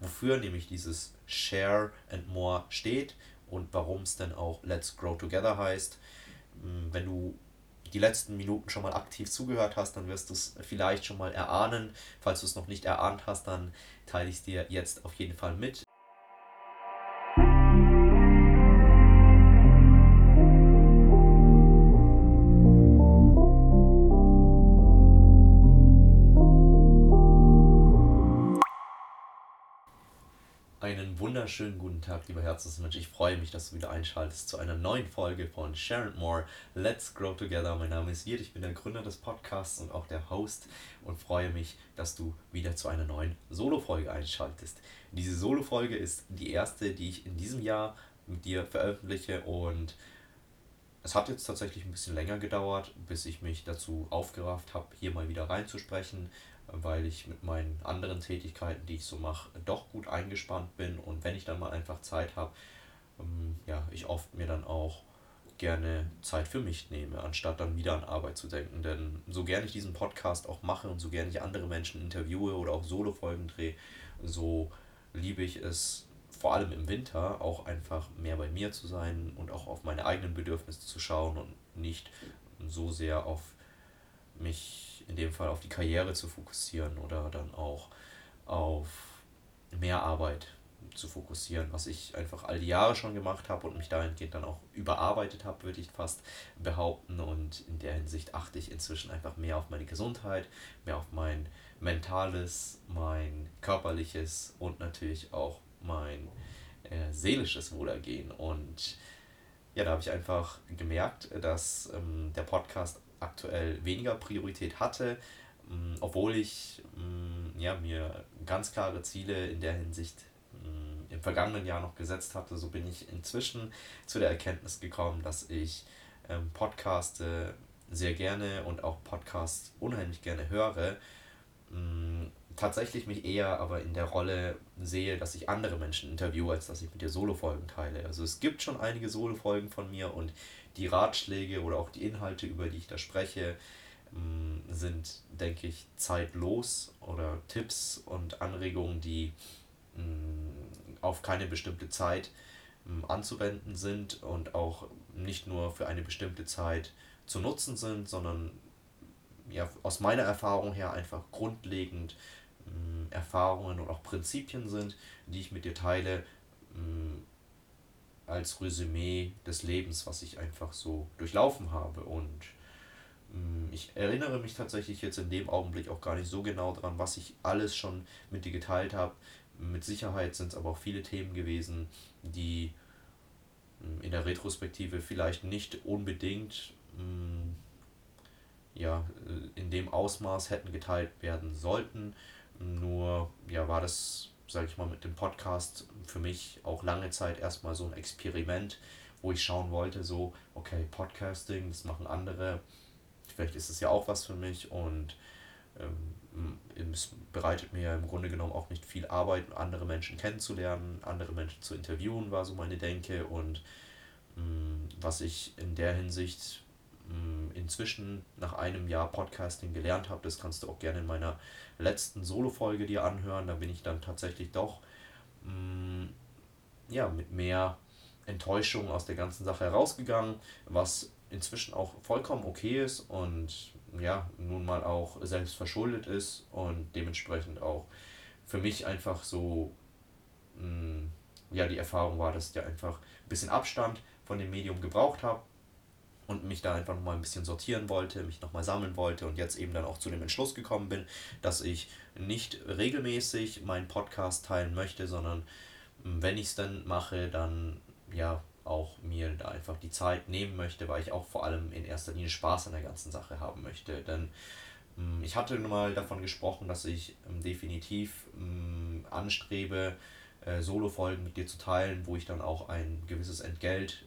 wofür nämlich dieses Share and More steht und warum es denn auch Let's Grow Together heißt. Mm, wenn du die letzten Minuten schon mal aktiv zugehört hast, dann wirst du es vielleicht schon mal erahnen. Falls du es noch nicht erahnt hast, dann teile ich es dir jetzt auf jeden Fall mit. Wunderschönen guten Tag, lieber Herzensmensch. Ich freue mich, dass du wieder einschaltest zu einer neuen Folge von Sharon More. Let's Grow Together. Mein Name ist Wirt, ich bin der Gründer des Podcasts und auch der Host und freue mich, dass du wieder zu einer neuen Solo-Folge einschaltest. Diese Solo-Folge ist die erste, die ich in diesem Jahr mit dir veröffentliche und es hat jetzt tatsächlich ein bisschen länger gedauert, bis ich mich dazu aufgerafft habe, hier mal wieder reinzusprechen weil ich mit meinen anderen Tätigkeiten, die ich so mache, doch gut eingespannt bin und wenn ich dann mal einfach Zeit habe, ähm, ja, ich oft mir dann auch gerne Zeit für mich nehme, anstatt dann wieder an Arbeit zu denken. Denn so gerne ich diesen Podcast auch mache und so gerne ich andere Menschen interviewe oder auch Solo-Folgen drehe, so liebe ich es vor allem im Winter auch einfach mehr bei mir zu sein und auch auf meine eigenen Bedürfnisse zu schauen und nicht so sehr auf mich in dem Fall auf die Karriere zu fokussieren oder dann auch auf mehr Arbeit zu fokussieren, was ich einfach all die Jahre schon gemacht habe und mich dahingehend dann auch überarbeitet habe, würde ich fast behaupten. Und in der Hinsicht achte ich inzwischen einfach mehr auf meine Gesundheit, mehr auf mein mentales, mein körperliches und natürlich auch mein äh, seelisches Wohlergehen. Und ja, da habe ich einfach gemerkt, dass ähm, der Podcast aktuell weniger Priorität hatte, mm, obwohl ich mm, ja, mir ganz klare Ziele in der Hinsicht mm, im vergangenen Jahr noch gesetzt hatte, so bin ich inzwischen zu der Erkenntnis gekommen, dass ich ähm, Podcaste sehr gerne und auch Podcasts unheimlich gerne höre. Tatsächlich mich eher aber in der Rolle sehe, dass ich andere Menschen interviewe, als dass ich mit dir Solo-Folgen teile. Also es gibt schon einige Solo-Folgen von mir und die Ratschläge oder auch die Inhalte, über die ich da spreche, mm, sind, denke ich, zeitlos oder Tipps und Anregungen, die mm, auf keine bestimmte Zeit mm, anzuwenden sind und auch nicht nur für eine bestimmte Zeit zu nutzen sind, sondern ja, aus meiner Erfahrung her einfach grundlegend Erfahrungen und auch Prinzipien sind, die ich mit dir teile, als Resümee des Lebens, was ich einfach so durchlaufen habe. Und mm, ich erinnere mich tatsächlich jetzt in dem Augenblick auch gar nicht so genau daran, was ich alles schon mit dir geteilt habe. Mit Sicherheit sind es aber auch viele Themen gewesen, die mm, in der Retrospektive vielleicht nicht unbedingt mm, ja, äh, in dem Ausmaß hätten geteilt werden sollten. Nur ja, war das sage ich mal, mit dem Podcast für mich auch lange Zeit erstmal so ein Experiment, wo ich schauen wollte, so, okay, Podcasting, das machen andere, vielleicht ist es ja auch was für mich und ähm, es bereitet mir ja im Grunde genommen auch nicht viel Arbeit, andere Menschen kennenzulernen, andere Menschen zu interviewen, war so meine Denke und ähm, was ich in der Hinsicht inzwischen nach einem Jahr Podcasting gelernt habe, das kannst du auch gerne in meiner letzten Solo-Folge dir anhören. Da bin ich dann tatsächlich doch mh, mm, ja, mit mehr Enttäuschung aus der ganzen Sache herausgegangen, was inzwischen auch vollkommen okay ist und ja, nun mal auch selbst verschuldet ist und dementsprechend auch für mich einfach so mh, mm, ja, die Erfahrung war, dass ich ja einfach ein bisschen Abstand von dem Medium gebraucht habe und mich da einfach nochmal ein bisschen sortieren wollte, mich nochmal sammeln wollte und jetzt eben dann auch zu dem Entschluss gekommen bin, dass ich nicht regelmäßig meinen Podcast teilen möchte, sondern hm, wenn ich es dann mache, dann ja auch mir da einfach die Zeit nehmen möchte, weil ich auch vor allem in erster Linie Spaß an der ganzen Sache haben möchte. Denn hm, ich hatte mal davon gesprochen, dass ich hm, definitiv anstrebe, äh, Solo-Folgen mit dir zu teilen, wo ich dann auch ein gewisses Entgelt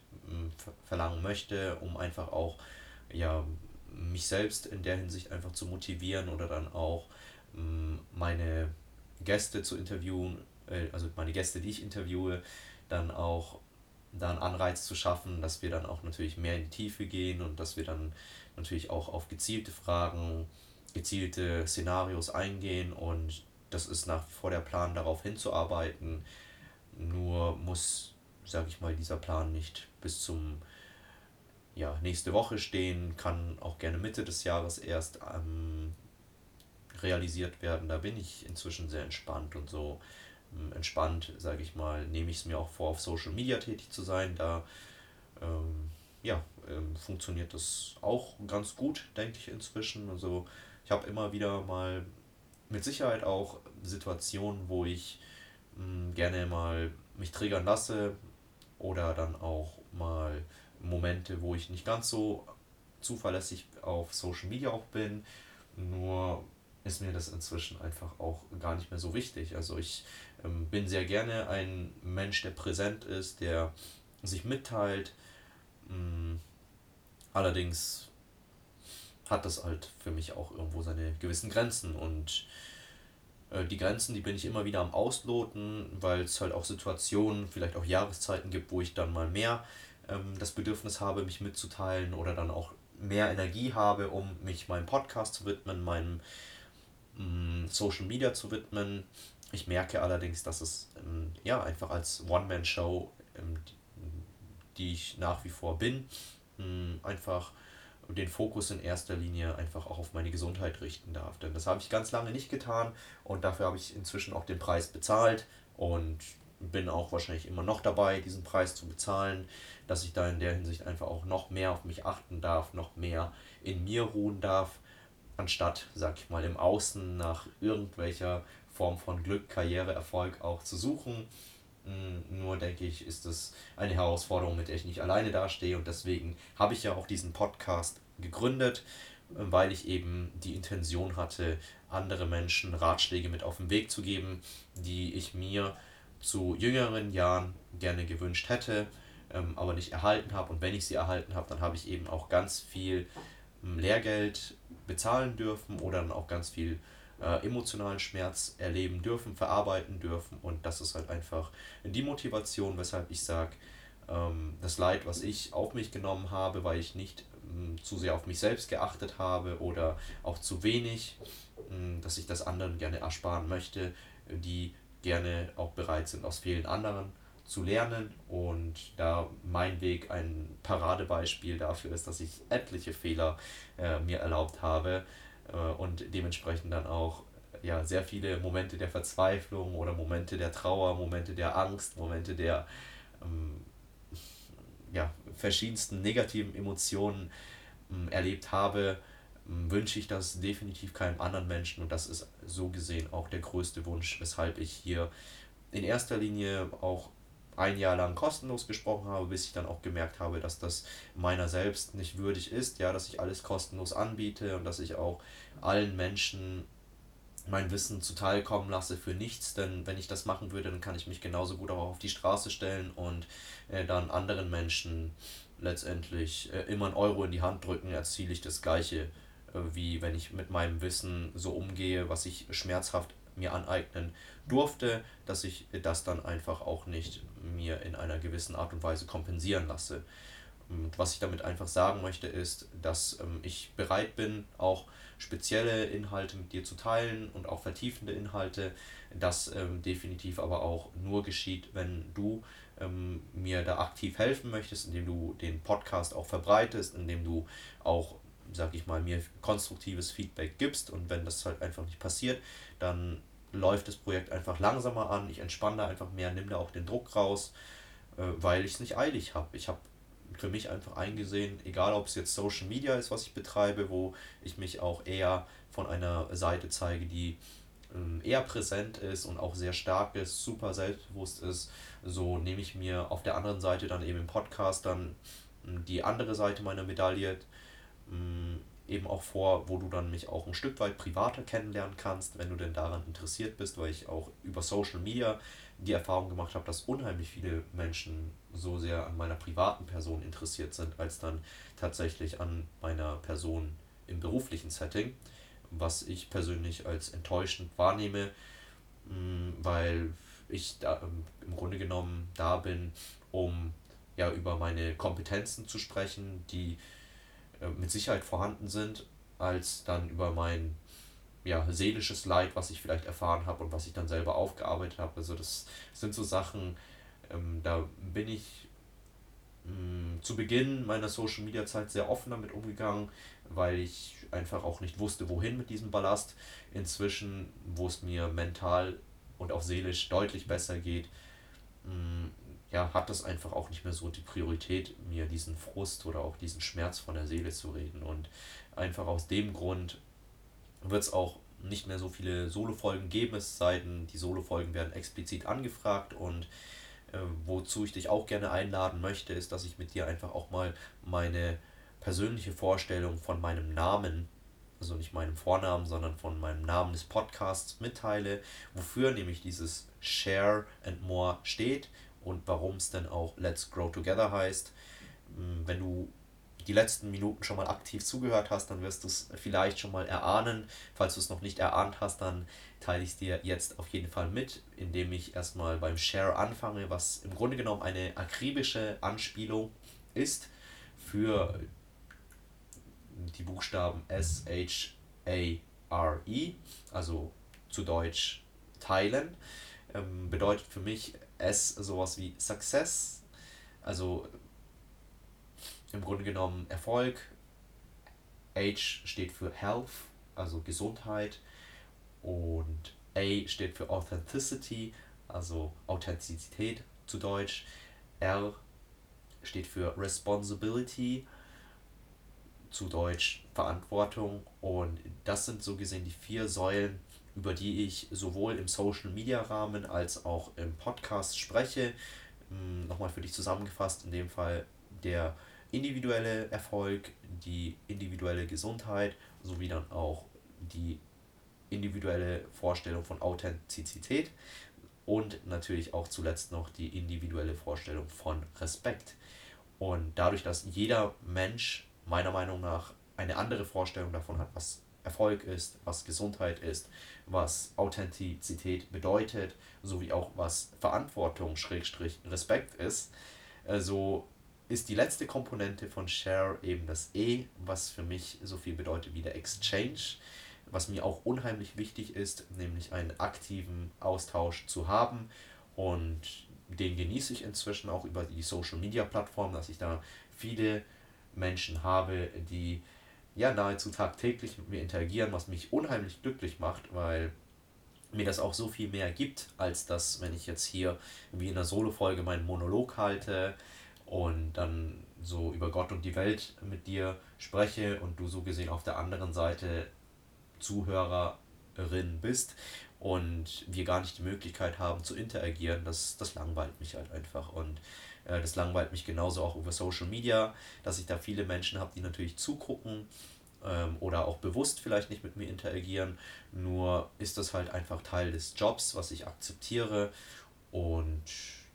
verlangen möchte, um einfach auch ja, mich selbst in der Hinsicht einfach zu motivieren oder dann auch meine Gäste zu interviewen, äh, also meine Gäste, die ich interviewe, dann auch dann Anreiz zu schaffen, dass wir dann auch natürlich mehr in die Tiefe gehen und dass wir dann natürlich auch auf gezielte Fragen, gezielte Szenarios eingehen und das ist nach wie vor der Plan, darauf hinzuarbeiten. Nur muss, sage ich mal, dieser Plan nicht bis zum ja, nächste Woche stehen, kann auch gerne Mitte des Jahres erst ähm, realisiert werden. Da bin ich inzwischen sehr entspannt und so ähm, entspannt, sage ich mal, nehme ich es mir auch vor, auf Social Media tätig zu sein. Da ähm, ja, ähm, funktioniert das auch ganz gut, denke ich inzwischen. Also ich habe immer wieder mal mit Sicherheit auch Situationen, wo ich mh, hm, gerne mal mich triggern lasse oder dann auch mal Momente, wo ich nicht ganz so zuverlässig auf Social Media auch bin. Nur ist mir das inzwischen einfach auch gar nicht mehr so wichtig. Also ich ähm, bin sehr gerne ein Mensch, der präsent ist, der sich mitteilt. Ähm, allerdings hat das halt für mich auch irgendwo seine gewissen Grenzen und die Grenzen, die bin ich immer wieder am Ausloten, weil es halt auch Situationen, vielleicht auch Jahreszeiten gibt, wo ich dann mal mehr ähm, das Bedürfnis habe, mich mitzuteilen oder dann auch mehr Energie habe, um mich meinem Podcast zu widmen, meinem mh, mm, Social Media zu widmen. Ich merke allerdings, dass es ähm, ja einfach als One-Man-Show, ähm, die, die ich nach wie vor bin, mh, mm, den Fokus in erster Linie einfach auch auf meine Gesundheit richten darf. Denn das habe ich ganz lange nicht getan und dafür habe ich inzwischen auch den Preis bezahlt und bin auch wahrscheinlich immer noch dabei, diesen Preis zu bezahlen, dass ich da in der Hinsicht einfach auch noch mehr auf mich achten darf, noch mehr in mir ruhen darf, anstatt, sag ich mal, im Außen nach irgendwelcher Form von Glück, Karriere, Erfolg auch zu suchen. Mm, nur denke ich, ist es eine Herausforderung, mit der ich nicht alleine dastehe und deswegen habe ich ja auch diesen Podcast gegründet, weil ich eben die Intention hatte, andere Menschen Ratschläge mit auf den Weg zu geben, die ich mir zu jüngeren Jahren gerne gewünscht hätte, ähm, aber nicht erhalten habe. Und wenn ich sie erhalten habe, dann habe ich eben auch ganz viel ähm, Lehrgeld bezahlen dürfen oder dann auch ganz viel äh, emotionalen Schmerz erleben dürfen, verarbeiten dürfen. Und das ist halt einfach die Motivation, weshalb ich sage, ähm, das Leid, was ich auf mich genommen habe, weil ich nicht ähm, zu sehr auf mich selbst geachtet habe oder auch zu wenig, ähm, dass ich das anderen gerne ersparen möchte, die gerne auch bereit sind, aus vielen anderen zu lernen und da mein Weg ein Paradebeispiel dafür ist, dass ich etliche Fehler äh, mir erlaubt habe und dementsprechend dann auch ja, sehr viele Momente der Verzweiflung oder Momente der Trauer, Momente der Angst, Momente der ähm, ja, verschiedensten negativen Emotionen ähm, erlebt habe, ähm, wünsche ich das definitiv keinem anderen Menschen. Und das ist so gesehen auch der größte Wunsch, weshalb ich hier in erster Linie auch ein Jahr lang kostenlos gesprochen habe, bis ich dann auch gemerkt habe, dass das meiner selbst nicht würdig ist, ja, dass ich alles kostenlos anbiete und dass ich auch allen Menschen mein Wissen zuteilkommen lasse für nichts, denn wenn ich das machen würde, dann kann ich mich genauso gut auch auf die Straße stellen und äh, dann anderen Menschen letztendlich äh, immer einen Euro in die Hand drücken, erziele ich das gleiche, äh, wie wenn ich mit meinem Wissen so umgehe, was ich schmerzhaft mir aneignen durfte, dass ich das dann einfach auch nicht mir in einer gewissen Art und Weise kompensieren lasse. Und was ich damit einfach sagen möchte, ist, dass ähm, ich bereit bin, auch spezielle Inhalte mit dir zu teilen und auch vertiefende Inhalte. Das ähm, definitiv aber auch nur geschieht, wenn du ähm, mir da aktiv helfen möchtest, indem du den Podcast auch verbreitest, indem du auch, sag ich mal, mir konstruktives Feedback gibst. Und wenn das halt einfach nicht passiert, dann läuft das Projekt einfach langsamer an, ich entspanne da einfach mehr, nimm da auch den Druck raus, äh, weil ich es nicht eilig habe. Ich habe für mich einfach eingesehen, egal ob es jetzt Social Media ist, was ich betreibe, wo ich mich auch eher von einer Seite zeige, die ähm, eher präsent ist und auch sehr stark ist, super selbstbewusst ist, so nehme ich mir auf der anderen Seite dann eben im Podcast dann ähm, die andere Seite meiner Medaille eben auch vor, wo du dann mich auch ein Stück weit privater kennenlernen kannst, wenn du denn daran interessiert bist, weil ich auch über Social Media die Erfahrung gemacht habe, dass unheimlich viele Menschen so sehr an meiner privaten Person interessiert sind, als dann tatsächlich an meiner Person im beruflichen Setting, was ich persönlich als enttäuschend wahrnehme, weil ich da ähm, im Grunde genommen da bin, um ja über meine Kompetenzen zu sprechen, die äh, mit Sicherheit vorhanden sind, als dann über mein ja, seelisches Leid, was ich vielleicht erfahren habe und was ich dann selber aufgearbeitet habe. Also das sind so Sachen, ähm, da bin ich mh, mm, zu Beginn meiner Social Media Zeit sehr offen damit umgegangen, weil ich einfach auch nicht wusste, wohin mit diesem Ballast. Inzwischen, wo es mir mental und auch seelisch deutlich besser geht, mh, mm, ja, hat das einfach auch nicht mehr so die Priorität, mir diesen Frust oder auch diesen Schmerz von der Seele zu reden. Und einfach aus dem Grund wird es auch nicht mehr so viele Solo-Folgen geben, es sei denn, die Solo-Folgen werden explizit angefragt und äh, wozu ich dich auch gerne einladen möchte, ist, dass ich mit dir einfach auch mal meine persönliche Vorstellung von meinem Namen, also nicht meinem Vornamen, sondern von meinem Namen des Podcasts mitteile, wofür nämlich dieses Share and More steht und warum es denn auch Let's Grow Together heißt. Hm, wenn du die letzten Minuten schon mal aktiv zugehört hast, dann wirst du es vielleicht schon mal erahnen. Falls du es noch nicht erahnt hast, dann teile ich es dir jetzt auf jeden Fall mit, indem ich erstmal beim Share anfange, was im Grunde genommen eine akribische Anspielung ist für die Buchstaben S, H, A, R, E, also zu Deutsch teilen. Ähm, bedeutet für mich S sowas wie Success, also im Grunde genommen Erfolg. H steht für Health, also Gesundheit. Und A steht für Authenticity, also Authentizität zu Deutsch. R steht für Responsibility, zu Deutsch Verantwortung. Und das sind so gesehen die vier Säulen, über die ich sowohl im Social Media Rahmen als auch im Podcast spreche. Hm, nochmal für dich zusammengefasst, in dem Fall der individuelle Erfolg, die individuelle Gesundheit sowie dann auch die individuelle Vorstellung von Authentizität und natürlich auch zuletzt noch die individuelle Vorstellung von Respekt. Und dadurch, dass jeder Mensch meiner Meinung nach eine andere Vorstellung davon hat, was Erfolg ist, was Gesundheit ist, was Authentizität bedeutet, sowie auch was Verantwortung, Schrägstrich, Respekt ist, so ist die letzte Komponente von Share eben das E, was für mich so viel bedeutet wie der Exchange, was mir auch unheimlich wichtig ist, nämlich einen aktiven Austausch zu haben. Und den genieße ich inzwischen auch über die Social Media Plattform, dass ich da viele Menschen habe, die ja nahezu tagtäglich mit mir interagieren, was mich unheimlich glücklich macht, weil mir das auch so viel mehr gibt, als das, wenn ich jetzt hier wie in einer Solo-Folge meinen Monolog halte, und dann so über Gott und die Welt mit dir spreche und du so gesehen auf der anderen Seite Zuhörerin bist und wir gar nicht die Möglichkeit haben zu interagieren, das, das langweilt mich halt einfach. Und äh, das langweilt mich genauso auch über Social Media, dass ich da viele Menschen habe, die natürlich zugucken ähm, oder auch bewusst vielleicht nicht mit mir interagieren, nur ist das halt einfach Teil des Jobs, was ich akzeptiere und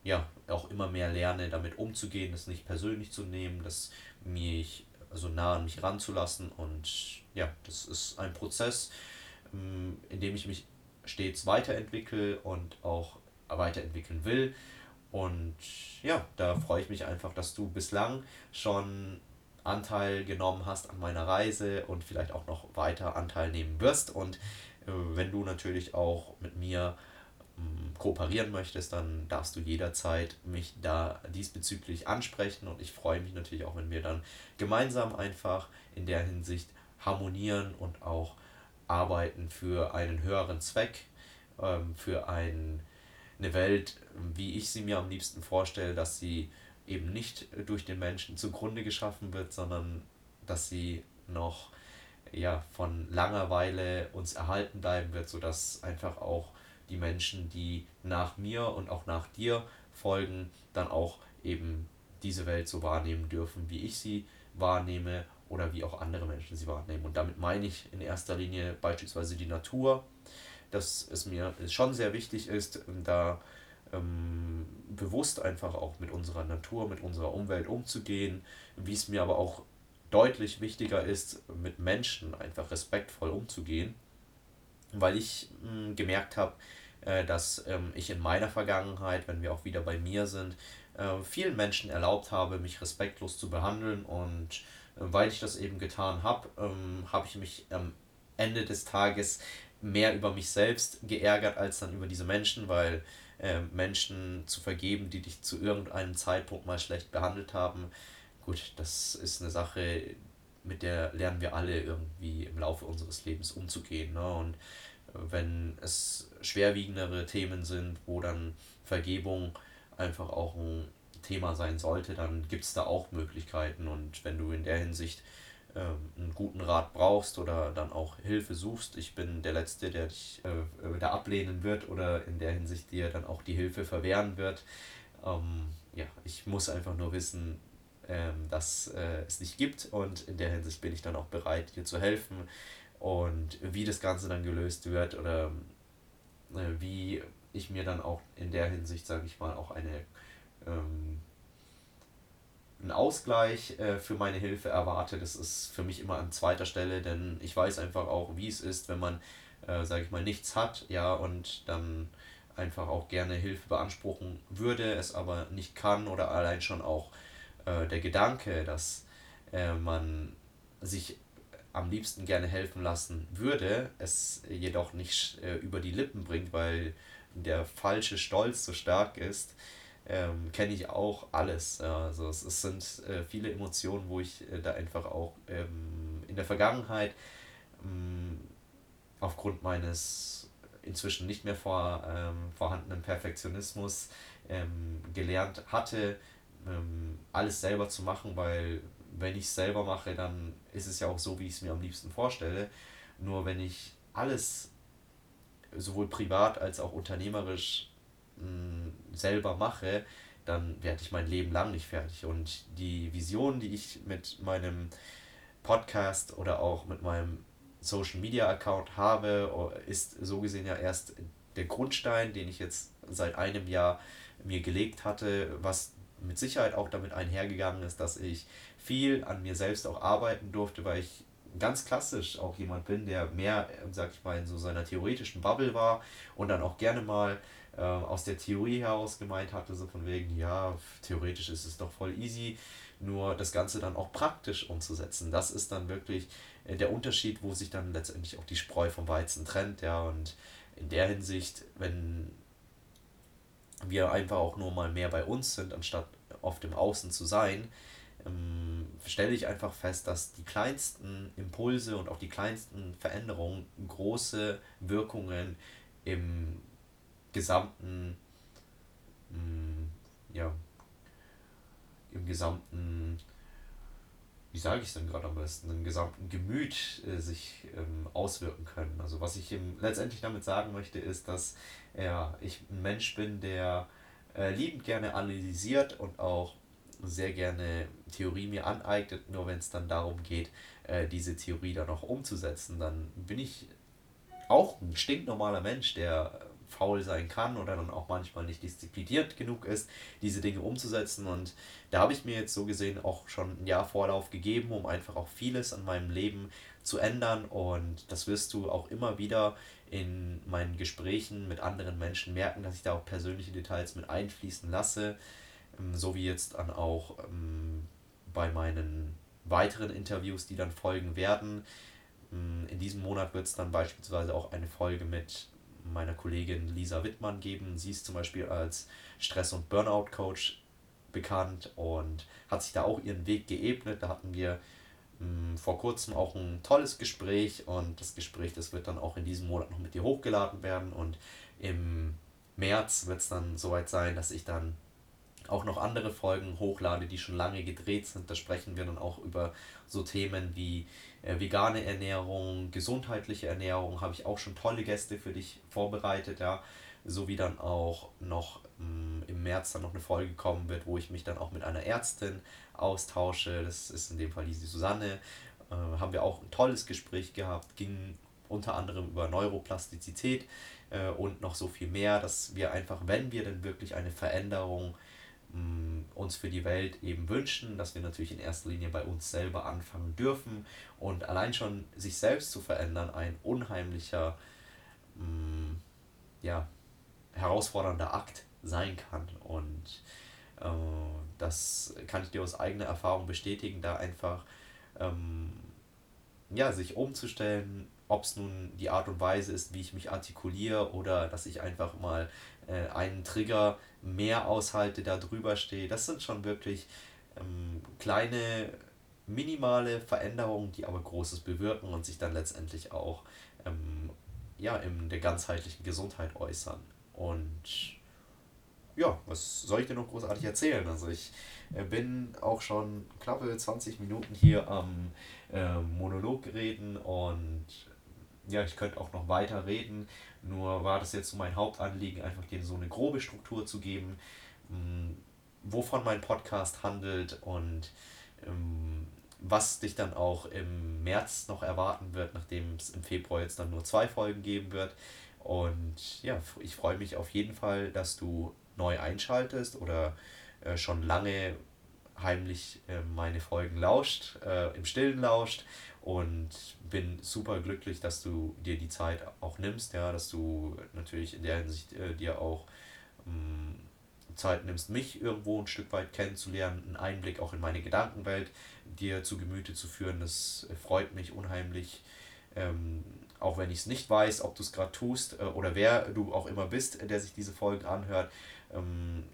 ja, auch immer mehr lerne, damit umzugehen, das nicht persönlich zu nehmen, das mich also nah an mich ranzulassen. Und ja, das ist ein Prozess, ähm, in dem ich mich stets weiterentwickle und auch weiterentwickeln will. Und ja, da freue ich mich einfach, dass du bislang schon Anteil genommen hast an meiner Reise und vielleicht auch noch weiter Anteil nehmen wirst. Und äh, wenn du natürlich auch mit mir kooperieren möchtest, dann darfst du jederzeit mich da diesbezüglich ansprechen und ich freue mich natürlich auch, wenn wir dann gemeinsam einfach in der Hinsicht harmonieren und auch arbeiten für einen höheren Zweck, ähm, für ein, eine Welt, wie ich sie mir am liebsten vorstelle, dass sie eben nicht durch den Menschen zugrunde geschaffen wird, sondern dass sie noch ja, von Langeweile uns erhalten bleiben wird, sodass einfach auch die Menschen, die nach mir und auch nach dir folgen, dann auch eben diese Welt so wahrnehmen dürfen, wie ich sie wahrnehme oder wie auch andere Menschen sie wahrnehmen. Und damit meine ich in erster Linie beispielsweise die Natur, dass es mir schon sehr wichtig ist, da ähm, bewusst einfach auch mit unserer Natur, mit unserer Umwelt umzugehen, wie es mir aber auch deutlich wichtiger ist, mit Menschen einfach respektvoll umzugehen, weil ich mh, hm, gemerkt habe, äh, dass ähm, ich in meiner Vergangenheit, wenn wir auch wieder bei mir sind, äh, vielen Menschen erlaubt habe, mich respektlos zu behandeln. Und äh, weil ich das eben getan habe, ähm, habe ich mich am Ende des Tages mehr über mich selbst geärgert als dann über diese Menschen, weil äh, Menschen zu vergeben, die dich zu irgendeinem Zeitpunkt mal schlecht behandelt haben, gut, das ist eine Sache, mit der lernen wir alle irgendwie im Laufe unseres Lebens umzugehen. Ne? Und äh, wenn es schwerwiegendere Themen sind, wo dann Vergebung einfach auch ein Thema sein sollte, dann gibt es da auch Möglichkeiten. Und wenn du in der Hinsicht einen guten Rat brauchst oder dann auch Hilfe suchst, ich bin der Letzte, der dich äh, wieder ablehnen wird oder in der Hinsicht dir dann auch die Hilfe verwehren wird. Ähm, ja, ich muss einfach nur wissen, ähm, dass äh, es nicht gibt und in der Hinsicht bin ich dann auch bereit, dir zu helfen und wie das Ganze dann gelöst wird oder äh, wie ich mir dann auch in der Hinsicht, sage ich mal, auch eine ähm, einen Ausgleich äh, für meine Hilfe erwarte, das ist für mich immer an zweiter Stelle, denn ich weiß einfach auch, wie es ist, wenn man, äh, sage ich mal, nichts hat, ja, und dann einfach auch gerne Hilfe beanspruchen würde, es aber nicht kann oder allein schon auch äh, der Gedanke, dass äh, man sich am liebsten gerne helfen lassen würde, es jedoch nicht äh, über die Lippen bringt, weil der falsche Stolz so stark ist, ähm, kenne ich auch alles. Also es, es sind äh, viele Emotionen, wo ich äh, da einfach auch ähm, in der Vergangenheit ähm, aufgrund meines inzwischen nicht mehr vor, ähm, vorhandenen Perfektionismus ähm, gelernt hatte, ähm, alles selber zu machen, weil wenn ich es selber mache, dann ist es ja auch so, wie ich es mir am liebsten vorstelle. Nur wenn ich alles sowohl privat als auch unternehmerisch selber mache, dann werde ich mein Leben lang nicht fertig. Und die Vision, die ich mit meinem Podcast oder auch mit meinem Social Media Account habe, ist so gesehen ja erst der Grundstein, den ich jetzt seit einem Jahr mir gelegt hatte, was mit Sicherheit auch damit einhergegangen ist, dass ich viel an mir selbst auch arbeiten durfte, weil ich ganz klassisch auch jemand bin, der mehr, sag ich mal, in so seiner theoretischen Bubble war und dann auch gerne mal äh, aus der Theorie heraus gemeint hatte, so von wegen, ja, theoretisch ist es doch voll easy, nur das Ganze dann auch praktisch umzusetzen. Das ist dann wirklich äh, der Unterschied, wo sich dann letztendlich auch die Spreu vom Weizen trennt, ja, und in der Hinsicht, wenn wir einfach auch nur mal mehr bei uns sind, anstatt auf dem Außen zu sein, ähm, stelle ich einfach fest, dass die kleinsten Impulse und auch die kleinsten Veränderungen große Wirkungen im gesamten, mm, ja, im gesamten, wie sage ich es denn gerade am besten, im gesamten Gemüt äh, sich ähm, auswirken können. Also was ich im, letztendlich damit sagen möchte, ist, dass ja, ich ein Mensch bin, der äh, liebend gerne analysiert und auch sehr gerne Theorie mir aneignet, nur wenn es dann darum geht, äh, diese Theorie dann auch umzusetzen, dann bin ich auch ein stinknormaler Mensch, der faul sein kann oder dann auch manchmal nicht diszipliniert genug ist, diese Dinge umzusetzen. Und da habe ich mir jetzt so gesehen auch schon ein Jahr Vorlauf gegeben, um einfach auch vieles an meinem Leben zu ändern. Und das wirst du auch immer wieder in meinen Gesprächen mit anderen Menschen merken, dass ich da auch persönliche Details mit einfließen lasse, ähm, so wie jetzt dann auch ähm, bei meinen weiteren Interviews, die dann folgen werden. Ähm, in diesem Monat wird es dann beispielsweise auch eine Folge mit meiner Kollegin Lisa Wittmann geben. Sie ist zum Beispiel als Stress- und Burnout-Coach bekannt und hat sich da auch ihren Weg geebnet. Da hatten wir mh, hm, vor kurzem auch ein tolles Gespräch und das Gespräch, das wird dann auch in diesem Monat noch mit dir hochgeladen werden und im März wird es dann soweit sein, dass ich dann auch noch andere Folgen hochlade, die schon lange gedreht sind. Da sprechen wir dann auch über so Themen wie äh, vegane Ernährung, gesundheitliche Ernährung, habe ich auch schon tolle Gäste für dich vorbereitet, ja. So wie dann auch noch mh, mm, im März dann noch eine Folge kommen wird, wo ich mich dann auch mit einer Ärztin austausche. Das ist in dem Fall die Susanne. Äh, haben wir auch ein tolles Gespräch gehabt, ging unter anderem über Neuroplastizität äh, und noch so viel mehr, dass wir einfach, wenn wir denn wirklich eine Veränderung uns für die Welt eben wünschen, dass wir natürlich in erster Linie bei uns selber anfangen dürfen und allein schon sich selbst zu verändern ein unheimlicher, mm, ja, herausfordernder Akt sein kann. Und äh, das kann ich dir aus eigener Erfahrung bestätigen, da einfach ähm, ja, sich umzustellen ob es nun die Art und Weise ist, wie ich mich artikuliere oder dass ich einfach mal äh, einen Trigger mehr aushalte, da drüber stehe. Das sind schon wirklich ähm, kleine, minimale Veränderungen, die aber Großes bewirken und sich dann letztendlich auch ähm, ja, in der ganzheitlichen Gesundheit äußern. Und ja, was soll ich dir noch großartig erzählen? Also ich äh, bin auch schon knappe 20 Minuten hier am äh, Monolog reden und ja, ich könnte auch noch weiter reden, nur war das jetzt so mein Hauptanliegen, einfach dir so eine grobe Struktur zu geben, mh, mm, wovon mein Podcast handelt und ähm, was dich dann auch im März noch erwarten wird, nachdem es im Februar jetzt dann nur zwei Folgen geben wird. Und ja, ich freue mich auf jeden Fall, dass du neu einschaltest oder äh, schon lange heimlich äh, meine Folgen lauscht, äh, im Stillen lauscht und bin super glücklich, dass du dir die Zeit auch nimmst, ja, dass du natürlich in der Hinsicht äh, dir auch ähm, Zeit nimmst, mich irgendwo ein Stück weit kennenzulernen, einen Einblick auch in meine Gedankenwelt dir zu Gemüte zu führen. Das freut mich unheimlich. Ähm, auch wenn ich es nicht weiß, ob du es gerade tust äh, oder wer du auch immer bist, der sich diese Folgen anhört. Ähm,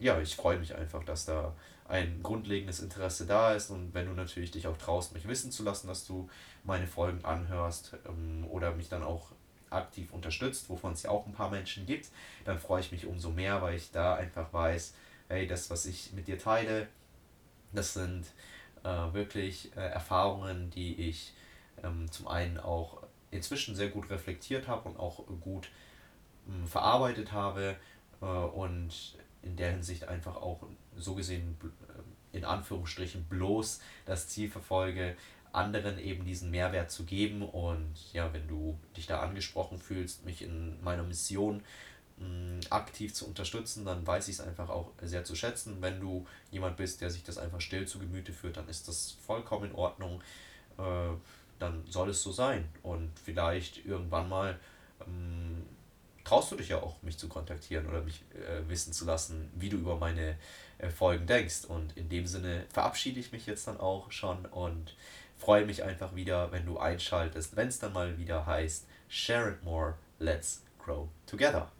ja, ich freue mich einfach, dass da ein grundlegendes Interesse da ist und wenn du natürlich dich auch traust, mich wissen zu lassen, dass du meine Folgen anhörst ähm, oder mich dann auch aktiv unterstützt, wovon es ja auch ein paar Menschen gibt, dann freue ich mich umso mehr, weil ich da einfach weiß, hey, das, was ich mit dir teile, das sind äh, wirklich äh, Erfahrungen, die ich ähm, zum einen auch inzwischen sehr gut reflektiert habe und auch gut ähm, verarbeitet habe äh, und in der Hinsicht einfach auch so gesehen äh, in Anführungsstrichen bloß das Ziel verfolge, anderen eben diesen Mehrwert zu geben. Und ja, wenn du dich da angesprochen fühlst, mich in meiner Mission mh, aktiv zu unterstützen, dann weiß ich es einfach auch sehr zu schätzen. Wenn du jemand bist, der sich das einfach still zu Gemüte führt, dann ist das vollkommen in Ordnung. Äh, dann soll es so sein. Und vielleicht irgendwann mal ähm, traust du dich ja auch, mich zu kontaktieren oder mich äh, wissen zu lassen, wie du über meine äh, Folgen denkst. Und in dem Sinne verabschiede ich mich jetzt dann auch schon und freue mich einfach wieder, wenn du einschaltest, wenn es dann mal wieder heißt, Share it more, let's grow together.